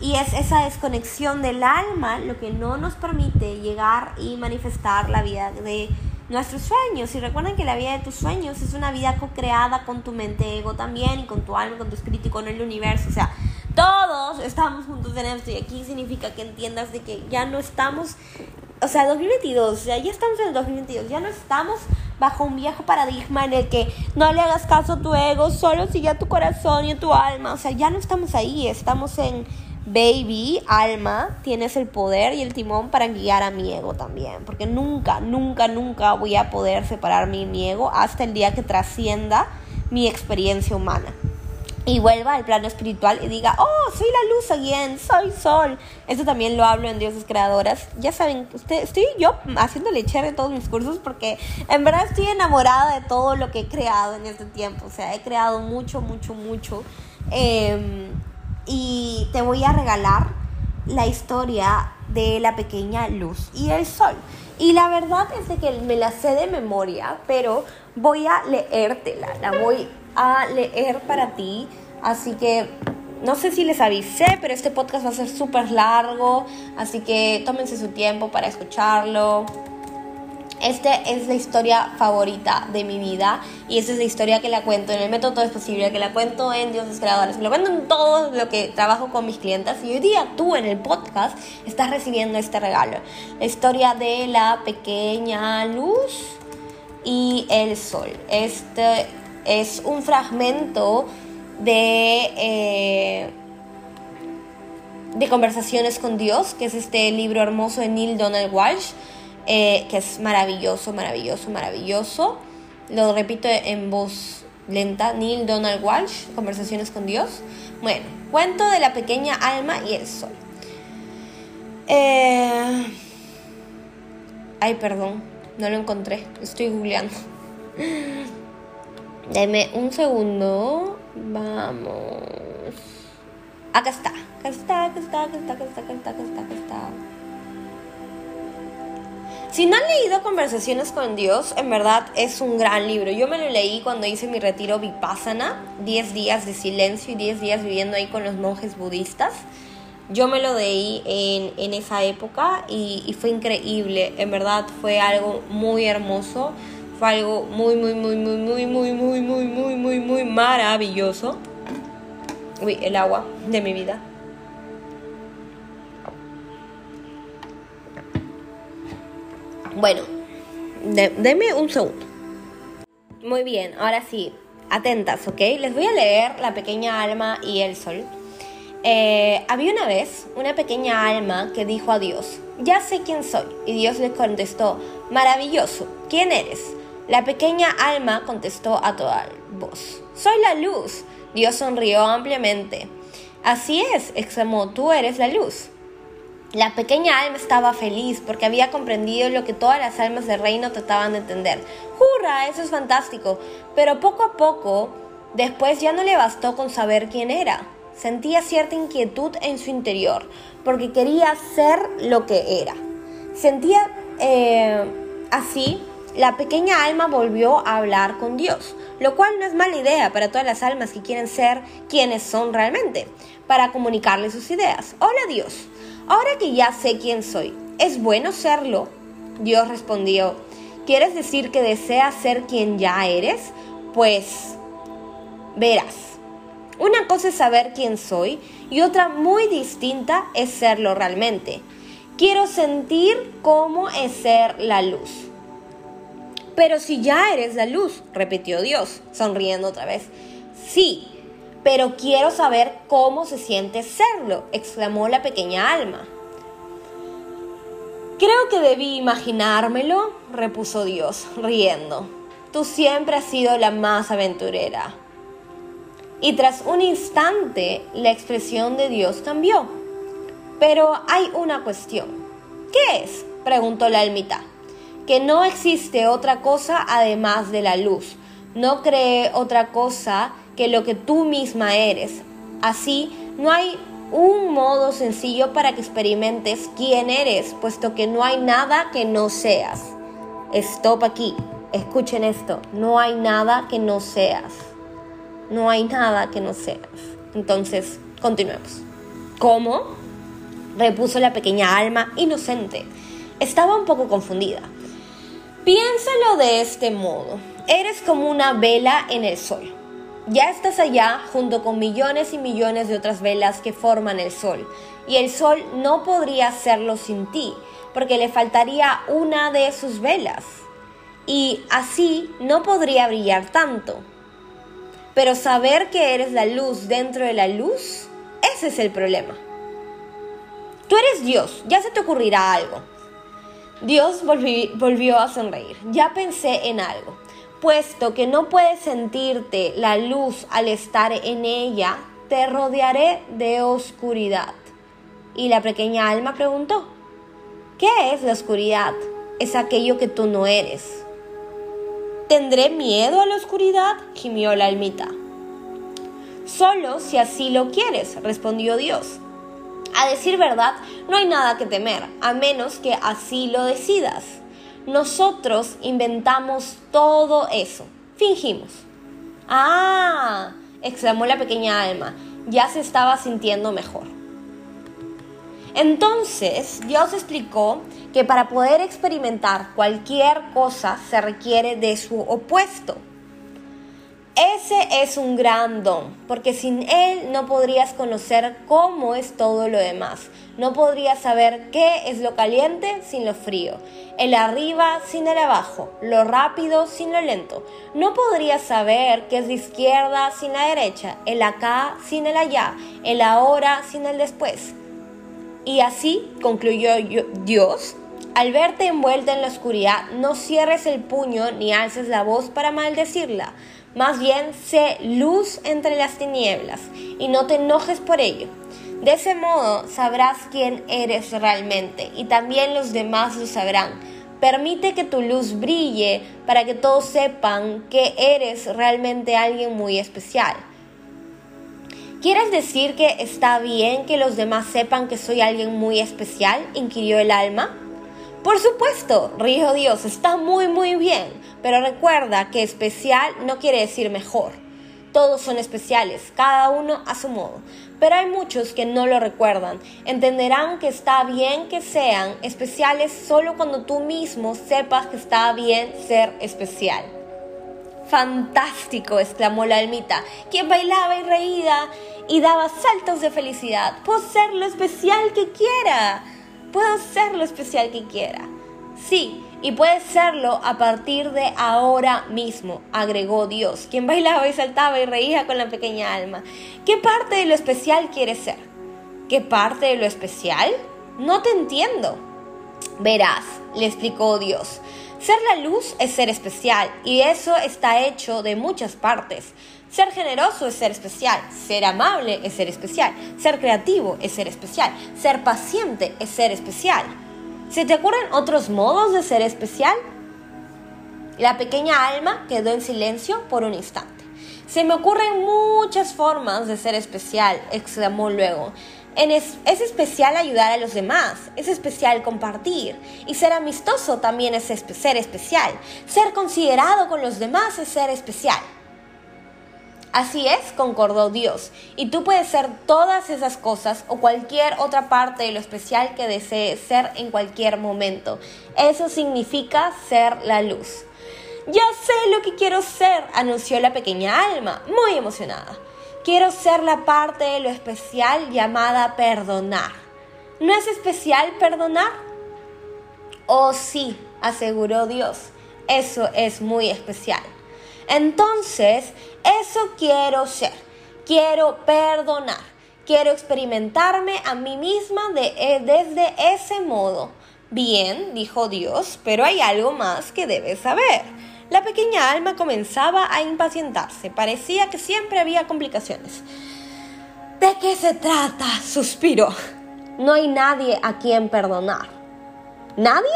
Y es esa desconexión del alma lo que no nos permite llegar y manifestar la vida de nuestros sueños. Y recuerden que la vida de tus sueños es una vida co-creada con tu mente ego también, y con tu alma, con tu espíritu y con el universo. O sea, todos estamos juntos en esto. Y aquí significa que entiendas de que ya no estamos, o sea, 2022, ya estamos en el 2022, ya no estamos bajo un viejo paradigma en el que no le hagas caso a tu ego, solo sigue a tu corazón y tu alma. O sea, ya no estamos ahí, estamos en baby, alma, tienes el poder y el timón para guiar a mi ego también. Porque nunca, nunca, nunca voy a poder separar mi ego hasta el día que trascienda mi experiencia humana y vuelva al plano espiritual y diga, oh, soy la luz again, soy sol. Esto también lo hablo en Dioses Creadoras. Ya saben, usted, estoy yo haciéndole echarle todos mis cursos porque en verdad estoy enamorada de todo lo que he creado en este tiempo. O sea, he creado mucho, mucho, mucho. Em, y te voy a regalar la historia de la pequeña luz y el sol. Y la verdad es de que me la sé de memoria, pero voy a leértela, la voy a leer para ti. Así que no sé si les avisé, pero este podcast va a ser súper largo, así que tómense su tiempo para escucharlo. Esta es la historia favorita de mi vida y esta es la historia que la cuento en el método Todo es Posible, que la cuento en Dioses Creadores, que la cuento en todo lo que trabajo con mis clientes y hoy día tú en el podcast estás recibiendo este regalo. La historia de la pequeña luz y el sol. Este es un fragmento de, eh, de Conversaciones con Dios, que es este libro hermoso de Neil Donald Walsh, eh, que es maravilloso, maravilloso, maravilloso. Lo repito en voz lenta, Neil Donald Walsh, Conversaciones con Dios. Bueno, cuento de la pequeña alma y el sol. Eh, ay, perdón, no lo encontré, estoy googleando. Deme un segundo. Vamos. Acá está. Acá está, acá está, acá está, acá está, acá está, acá está. Si no han leído Conversaciones con Dios, en verdad es un gran libro. Yo me lo leí cuando hice mi retiro Vipassana, 10 días de silencio y 10 días viviendo ahí con los monjes budistas. Yo me lo leí en, en esa época y, y fue increíble. En verdad fue algo muy hermoso fue algo muy, muy, muy, muy, muy, muy, muy, muy, muy, muy, muy maravilloso. Uy, el agua de mi vida. Bueno, deme un segundo. Muy bien, ahora sí, atentas, ¿ok? Les voy a leer La pequeña alma y el sol. Eh, había una vez una pequeña alma que dijo a Dios, ya sé quién soy. Y Dios le contestó, maravilloso, ¿quién eres? La pequeña alma contestó a toda voz, Soy la luz. Dios sonrió ampliamente. Así es, exclamó, tú eres la luz. La pequeña alma estaba feliz porque había comprendido lo que todas las almas del reino trataban de entender. ¡Hurra! Eso es fantástico. Pero poco a poco, después ya no le bastó con saber quién era. Sentía cierta inquietud en su interior porque quería ser lo que era. Sentía eh, así la pequeña alma volvió a hablar con Dios, lo cual no es mala idea para todas las almas que quieren ser quienes son realmente, para comunicarle sus ideas. Hola Dios, ahora que ya sé quién soy, ¿es bueno serlo? Dios respondió, ¿quieres decir que deseas ser quien ya eres? Pues verás. Una cosa es saber quién soy y otra muy distinta es serlo realmente. Quiero sentir cómo es ser la luz. Pero si ya eres la luz, repitió Dios, sonriendo otra vez. Sí, pero quiero saber cómo se siente serlo, exclamó la pequeña alma. Creo que debí imaginármelo, repuso Dios, riendo. Tú siempre has sido la más aventurera. Y tras un instante, la expresión de Dios cambió. Pero hay una cuestión. ¿Qué es? preguntó la almita que no existe otra cosa además de la luz. No cree otra cosa que lo que tú misma eres. Así, no hay un modo sencillo para que experimentes quién eres, puesto que no hay nada que no seas. Stop aquí. Escuchen esto. No hay nada que no seas. No hay nada que no seas. Entonces, continuemos. ¿Cómo? repuso la pequeña alma inocente. Estaba un poco confundida. Piénsalo de este modo. Eres como una vela en el sol. Ya estás allá junto con millones y millones de otras velas que forman el sol. Y el sol no podría hacerlo sin ti, porque le faltaría una de sus velas. Y así no podría brillar tanto. Pero saber que eres la luz dentro de la luz, ese es el problema. Tú eres Dios, ya se te ocurrirá algo. Dios volvió a sonreír. Ya pensé en algo. Puesto que no puedes sentirte la luz al estar en ella, te rodearé de oscuridad. Y la pequeña alma preguntó, ¿qué es la oscuridad? Es aquello que tú no eres. ¿Tendré miedo a la oscuridad? gimió la almita. Solo si así lo quieres, respondió Dios. A decir verdad, no hay nada que temer, a menos que así lo decidas. Nosotros inventamos todo eso, fingimos. Ah, exclamó la pequeña alma, ya se estaba sintiendo mejor. Entonces Dios explicó que para poder experimentar cualquier cosa se requiere de su opuesto. Ese es un gran don, porque sin él no podrías conocer cómo es todo lo demás. No podrías saber qué es lo caliente sin lo frío, el arriba sin el abajo, lo rápido sin lo lento. No podrías saber qué es la izquierda sin la derecha, el acá sin el allá, el ahora sin el después. Y así concluyó Dios, al verte envuelta en la oscuridad, no cierres el puño ni alces la voz para maldecirla más bien, sé luz entre las tinieblas y no te enojes por ello. De ese modo sabrás quién eres realmente y también los demás lo sabrán. Permite que tu luz brille para que todos sepan que eres realmente alguien muy especial. ¿Quieres decir que está bien que los demás sepan que soy alguien muy especial? inquirió el alma. Por supuesto, rijo Dios, está muy muy bien, pero recuerda que especial no quiere decir mejor. Todos son especiales, cada uno a su modo, pero hay muchos que no lo recuerdan. Entenderán que está bien que sean especiales solo cuando tú mismo sepas que está bien ser especial. Fantástico, exclamó la almita, quien bailaba y reía y daba saltos de felicidad. Puedo ser lo especial que quiera. Puedo ser lo especial que quiera. Sí, y puedes serlo a partir de ahora mismo, agregó Dios, quien bailaba y saltaba y reía con la pequeña alma. ¿Qué parte de lo especial quieres ser? ¿Qué parte de lo especial? No te entiendo. Verás, le explicó Dios. Ser la luz es ser especial y eso está hecho de muchas partes. Ser generoso es ser especial, ser amable es ser especial, ser creativo es ser especial, ser paciente es ser especial. ¿Se te ocurren otros modos de ser especial? La pequeña alma quedó en silencio por un instante. Se me ocurren muchas formas de ser especial, exclamó luego. Es, es, especial ayudar a los demás, es especial compartir y ser amistoso también es ser especial. Ser considerado con los demás es ser especial. Así es, concordó Dios, y tú puedes ser todas esas cosas o cualquier otra parte de lo especial que desees ser en cualquier momento. Eso significa ser la luz. Ya sé lo que quiero ser, anunció la pequeña alma, muy emocionada. Quiero ser la parte de lo especial llamada perdonar. ¿No es especial perdonar? Oh sí, aseguró Dios, eso es muy especial. Entonces, eso quiero ser. Quiero perdonar. Quiero experimentarme a mí misma eh, desde ese modo. Bien, dijo Dios, pero hay algo más que debes saber. La pequeña alma comenzaba a impacientarse. Parecía que siempre había complicaciones. ¿De qué se trata? suspiró. No hay nadie a quien perdonar. ¿Nadie?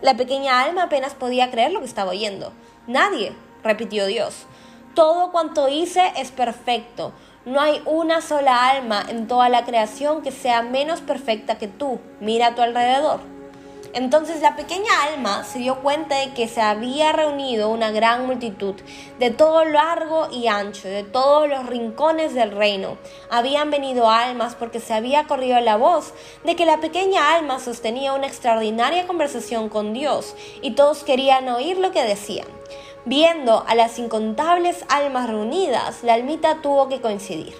La pequeña alma apenas podía creer lo que estaba oyendo. Nadie repitió Dios. Todo cuanto hice es perfecto. No hay una sola alma en toda la creación que sea menos perfecta que tú. Mira a tu alrededor. Entonces la pequeña alma se dio cuenta de que se había reunido una gran multitud de todo largo y ancho, de todos los rincones del reino. Habían venido almas porque se había corrido la voz de que la pequeña alma sostenía una extraordinaria conversación con Dios y todos querían oír lo que decían. Viendo a las incontables almas reunidas, la almita tuvo que coincidir.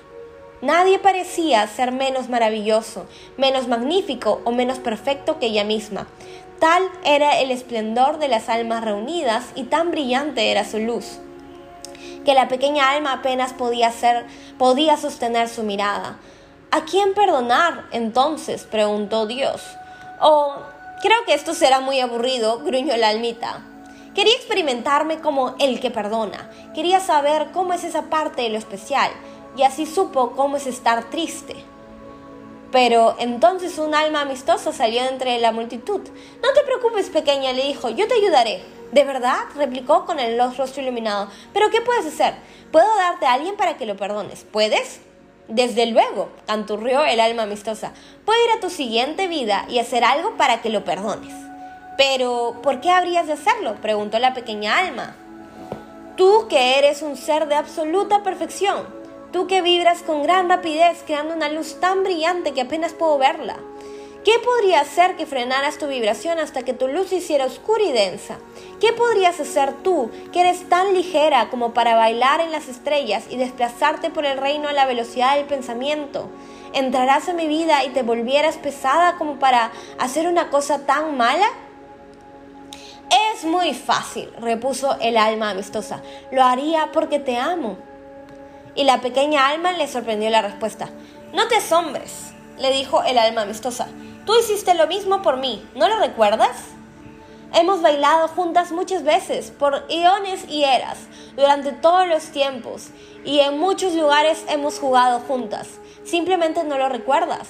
Nadie parecía ser menos maravilloso, menos magnífico o menos perfecto que ella misma. Tal era el esplendor de las almas reunidas y tan brillante era su luz, que la pequeña alma apenas podía, ser, podía sostener su mirada. ¿A quién perdonar entonces? preguntó Dios. Oh, creo que esto será muy aburrido, gruñó la almita. Quería experimentarme como el que perdona. Quería saber cómo es esa parte de lo especial. Y así supo cómo es estar triste. Pero entonces un alma amistosa salió entre la multitud. No te preocupes, pequeña, le dijo, yo te ayudaré. ¿De verdad? replicó con el rostro iluminado. ¿Pero qué puedes hacer? Puedo darte a alguien para que lo perdones. ¿Puedes? Desde luego, canturrió el alma amistosa. Puedo ir a tu siguiente vida y hacer algo para que lo perdones. Pero, ¿por qué habrías de hacerlo? preguntó la pequeña alma. Tú que eres un ser de absoluta perfección, tú que vibras con gran rapidez creando una luz tan brillante que apenas puedo verla. ¿Qué podría hacer que frenaras tu vibración hasta que tu luz se hiciera oscura y densa? ¿Qué podrías hacer tú, que eres tan ligera como para bailar en las estrellas y desplazarte por el reino a la velocidad del pensamiento? ¿Entrarás a mi vida y te volvieras pesada como para hacer una cosa tan mala? Es muy fácil, repuso el alma amistosa. Lo haría porque te amo. Y la pequeña alma le sorprendió la respuesta. No te asombres, le dijo el alma amistosa. Tú hiciste lo mismo por mí, ¿no lo recuerdas? Hemos bailado juntas muchas veces, por eones y eras, durante todos los tiempos, y en muchos lugares hemos jugado juntas. Simplemente no lo recuerdas.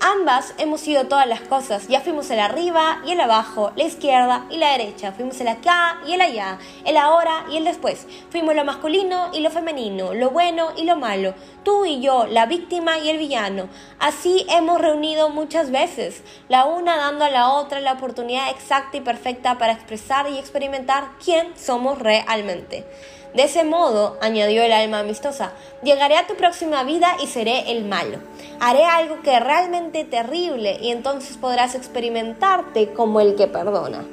Ambas hemos sido todas las cosas. Ya fuimos el arriba y el abajo, la izquierda y la derecha. Fuimos el acá y el allá, el ahora y el después. Fuimos lo masculino y lo femenino, lo bueno y lo malo. Tú y yo, la víctima y el villano. Así hemos reunido muchas veces, la una dando a la otra la oportunidad exacta y perfecta para expresar y experimentar quién somos realmente. De ese modo, añadió el alma amistosa, llegaré a tu próxima vida y seré el malo. Haré algo que es realmente terrible y entonces podrás experimentarte como el que perdona.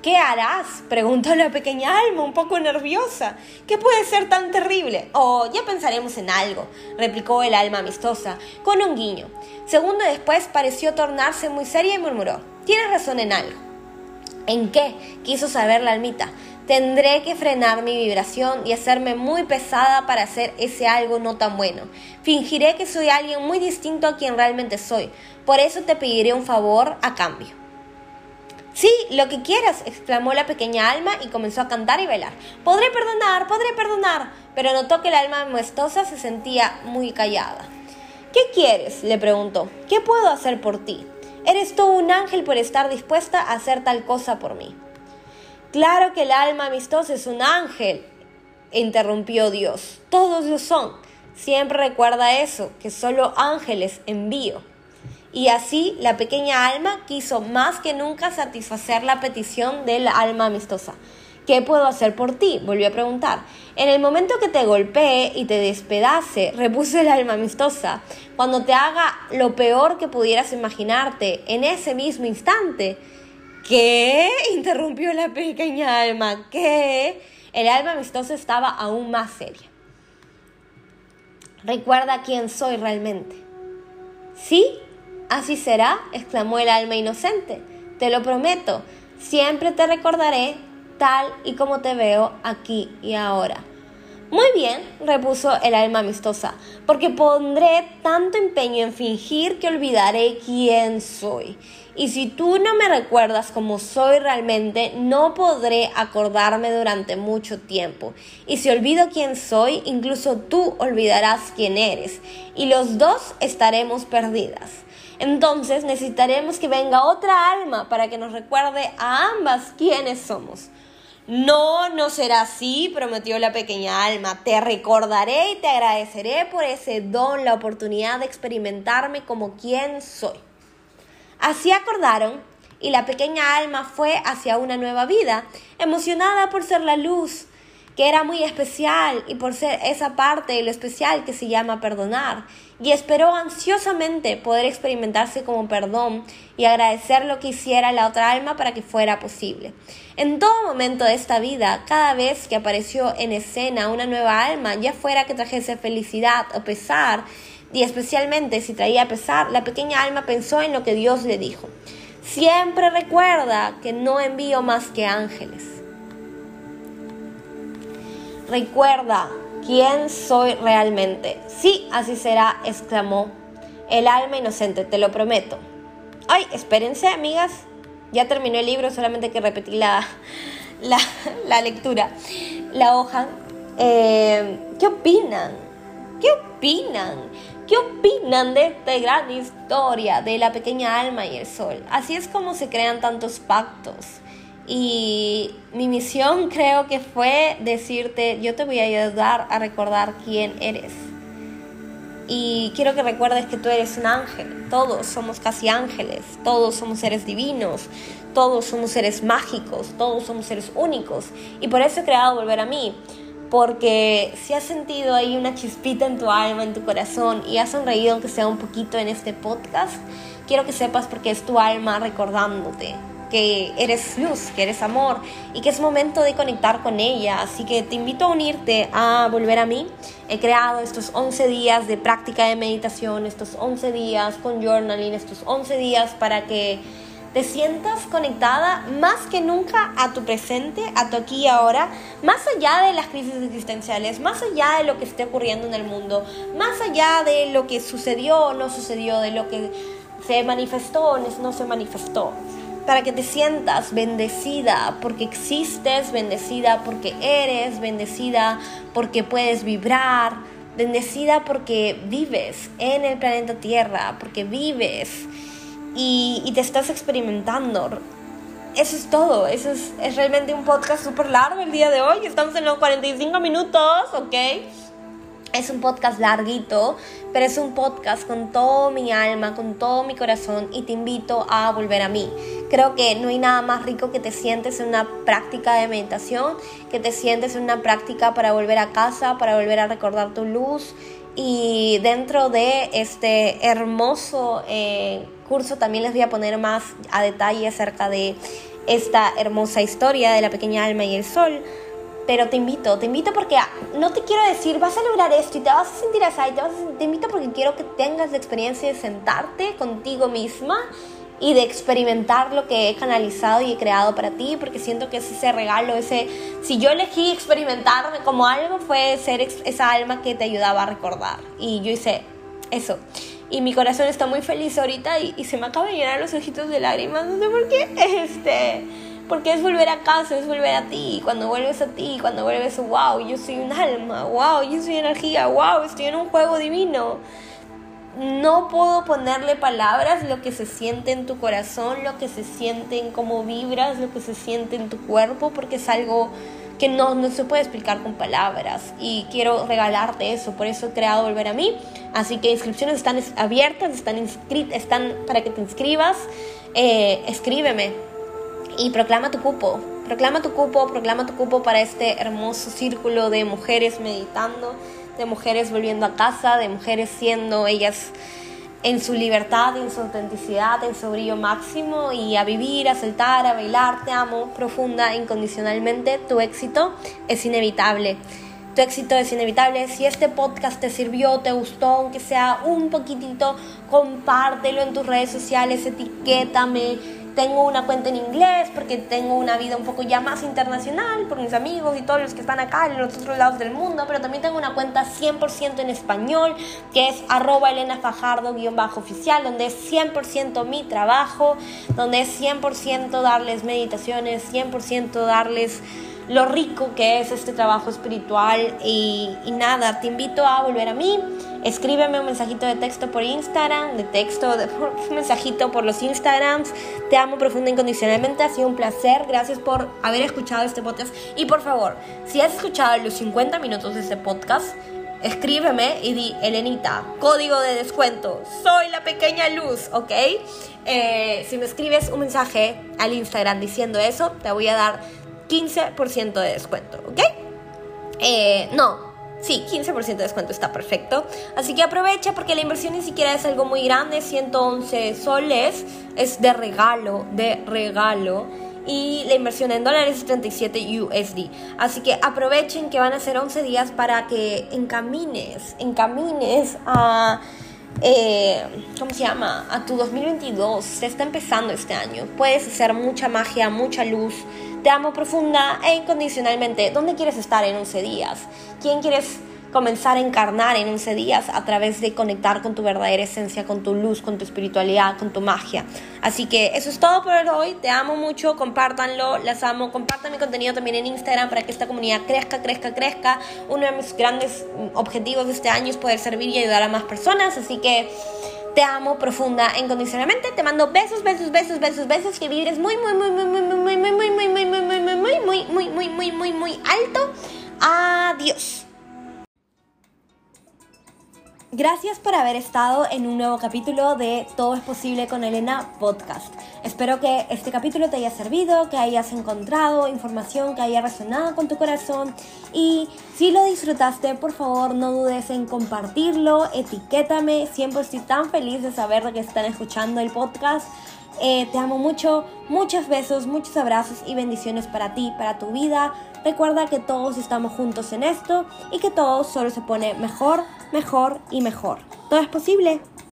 ¿Qué harás? preguntó la pequeña alma, un poco nerviosa. ¿Qué puede ser tan terrible? Oh, ya pensaremos en algo, replicó el alma amistosa, con un guiño. Segundo después pareció tornarse muy seria y murmuró, tienes razón en algo. ¿En qué? quiso saber la almita. Tendré que frenar mi vibración y hacerme muy pesada para hacer ese algo no tan bueno. Fingiré que soy alguien muy distinto a quien realmente soy. Por eso te pediré un favor a cambio. Sí, lo que quieras, exclamó la pequeña alma y comenzó a cantar y bailar. Podré perdonar, podré perdonar. Pero notó que el alma muestosa se sentía muy callada. ¿Qué quieres? le preguntó. ¿Qué puedo hacer por ti? Eres tú un ángel por estar dispuesta a hacer tal cosa por mí. Claro que el alma amistosa es un ángel, interrumpió Dios. Todos lo son. Siempre recuerda eso, que solo ángeles envío. Y así la pequeña alma quiso más que nunca satisfacer la petición del alma amistosa. ¿Qué puedo hacer por ti? volvió a preguntar. En el momento que te golpee y te despedace, repuso el alma amistosa, cuando te haga lo peor que pudieras imaginarte en ese mismo instante, ¿Qué? interrumpió la pequeña alma. ¿Qué? El alma amistosa estaba aún más seria. Recuerda quién soy realmente. ¿Sí? Así será, exclamó el alma inocente. Te lo prometo, siempre te recordaré tal y como te veo aquí y ahora. Muy bien, repuso el alma amistosa, porque pondré tanto empeño en fingir que olvidaré quién soy. Y si tú no me recuerdas como soy realmente, no podré acordarme durante mucho tiempo. Y si olvido quién soy, incluso tú olvidarás quién eres. Y los dos estaremos perdidas. Entonces necesitaremos que venga otra alma para que nos recuerde a ambas quiénes somos. No, no será así, prometió la pequeña alma. Te recordaré y te agradeceré por ese don, la oportunidad de experimentarme como quien soy. Así acordaron y la pequeña alma fue hacia una nueva vida, emocionada por ser la luz, que era muy especial y por ser esa parte de lo especial que se llama perdonar, y esperó ansiosamente poder experimentarse como perdón y agradecer lo que hiciera la otra alma para que fuera posible. En todo momento de esta vida, cada vez que apareció en escena una nueva alma, ya fuera que trajese felicidad o pesar, y especialmente si traía pesar, la pequeña alma pensó en lo que Dios le dijo. Siempre recuerda que no envío más que ángeles. Recuerda quién soy realmente. Sí, así será, exclamó El alma inocente, te lo prometo. Ay, espérense, amigas. Ya terminó el libro, solamente que repetí la, la, lectura, la hoja. Eh, ¿Qué opinan? ¿Qué opinan? ¿Qué opinan de esta gran historia de la pequeña alma y el sol? Así es como se crean tantos pactos. Y mi misión creo que fue decirte, yo te voy a ayudar a recordar quién eres. Y quiero que recuerdes que tú eres un ángel. Todos somos casi ángeles. Todos somos seres divinos. Todos somos seres mágicos. Todos somos seres únicos. Y por eso he creado Volver a mí. Porque si has sentido ahí una chispita en tu alma, en tu corazón y has sonreído aunque sea un poquito en este podcast, quiero que sepas porque es tu alma recordándote que eres luz, que eres amor y que es momento de conectar con ella. Así que te invito a unirte a volver a mí. He creado estos 11 días de práctica de meditación, estos 11 días con journaling, estos 11 días para que te sientas conectada más que nunca a tu presente, a tu aquí y ahora, más allá de las crisis existenciales, más allá de lo que esté ocurriendo en el mundo, más allá de lo que sucedió o no sucedió, de lo que se manifestó o no se manifestó. Para que te sientas bendecida porque existes, bendecida porque eres, bendecida porque puedes vibrar, bendecida porque vives en el planeta Tierra, porque vives y, te estás experimentando. Eso es todo, eso es, es realmente un podcast súper largo el día de hoy, estamos en los 45 minutos, ¿ok? Es un podcast larguito, pero es un podcast con todo mi alma, con todo mi corazón y te invito a volver a mí. Creo que no hay nada más rico que te sientes en una práctica de meditación, que te sientes en una práctica para volver a casa, para volver a recordar tu luz. Y dentro de este hermoso eh, curso también les voy a poner más a detalle acerca de esta hermosa historia de la pequeña alma y el sol. Pero te invito, te invito porque no te quiero decir, vas a lograr esto y te vas a sentir así, te, te invito porque quiero que tengas la experiencia de sentarte contigo misma y de experimentar lo que he canalizado y he creado para ti, porque siento que es ese regalo, ese, si yo elegí experimentarme como algo, fue ser esa alma que te ayudaba a recordar. Y yo hice eso. Y mi corazón está muy feliz ahorita y, y se me acaba de llenar los ojitos de lágrimas, no sé por qué. Este porque es volver a casa, es volver a ti. Cuando vuelves a ti, cuando vuelves, wow, yo soy un alma, wow, yo soy energía, wow, estoy en un juego divino. No puedo ponerle palabras lo que se siente en tu corazón, lo que se siente en cómo vibras, lo que se siente en tu cuerpo, porque es algo que no, no se puede explicar con palabras. Y quiero regalarte eso, por eso he creado Volver a mí. Así que inscripciones están abiertas, están, están para que te inscribas. Eh, escríbeme, y proclama tu cupo. Proclama tu cupo, proclama tu cupo para este hermoso círculo de mujeres meditando, de mujeres volviendo a casa, de mujeres siendo ellas en su libertad, en su autenticidad, en su brillo máximo y a vivir, a saltar, a bailar. Te amo profunda, incondicionalmente. Tu éxito es inevitable. Tu éxito es inevitable. Si este podcast te sirvió, te gustó, aunque sea un poquitito, compártelo en tus redes sociales, etiquétame tengo una cuenta en inglés porque tengo una vida un poco ya más internacional por mis amigos y todos los que están acá en los otros lados del mundo, pero también tengo una cuenta 100% en español que es arroba Elena Fajardo-oficial, donde es 100% mi trabajo, donde es 100% darles meditaciones, 100% darles lo rico que es este trabajo espiritual y, y nada, te invito a volver a mí escríbeme un mensajito de texto por Instagram, de texto, de, un mensajito por los Instagrams. Te amo profunda incondicionalmente, ha sido un placer. Gracias por haber escuchado este podcast. Y por favor, si has escuchado los 50 minutos de este podcast, escríbeme y di, Elenita, código de descuento, soy la pequeña luz, ¿ok? Eh, si me escribes un mensaje al Instagram diciendo eso, te voy a dar 15% de descuento, ¿ok? Eh, no, Sí, 15% de descuento está perfecto. Así que aprovecha porque la inversión ni siquiera es algo muy grande. 111 soles es de regalo, de regalo. Y la inversión en dólares es 37 USD. Así que aprovechen que van a ser 11 días para que encamines, encamines a... Eh, ¿Cómo se llama? A tu 2022. Se está empezando este año. Puedes hacer mucha magia, mucha luz te amo profunda e incondicionalmente. ¿Dónde quieres estar en 11 días? ¿Quién quieres comenzar a encarnar en 11 días a través de conectar con tu verdadera esencia, con tu luz, con tu espiritualidad, con tu magia. Así que eso es todo por hoy. Te amo mucho, compártanlo, las amo. Compartan mi contenido también en Instagram para que esta comunidad crezca, crezca, crezca. Uno de mis grandes objetivos de este año es poder servir y ayudar a más personas. Así que te amo profunda, incondicionalmente. Te mando besos, besos, besos, besos, besos. Que vibres muy, muy, muy, muy, muy, muy, muy, muy, muy, muy, muy, muy, muy, muy, muy, muy, muy, muy, muy, muy alto. Adiós. Gracias por haber estado en un nuevo capítulo de Todo es posible con Elena podcast. Espero que este capítulo te haya servido, que hayas encontrado información que haya resonado con tu corazón y si lo disfrutaste, por favor no dudes en compartirlo, etiquétame, siempre estoy tan feliz de saber que están escuchando el podcast. Eh, te amo mucho, muchos besos, muchos abrazos y bendiciones para ti, para tu vida. Recuerda que todos estamos juntos en esto y que todo solo se pone mejor, mejor y mejor. Todo es posible.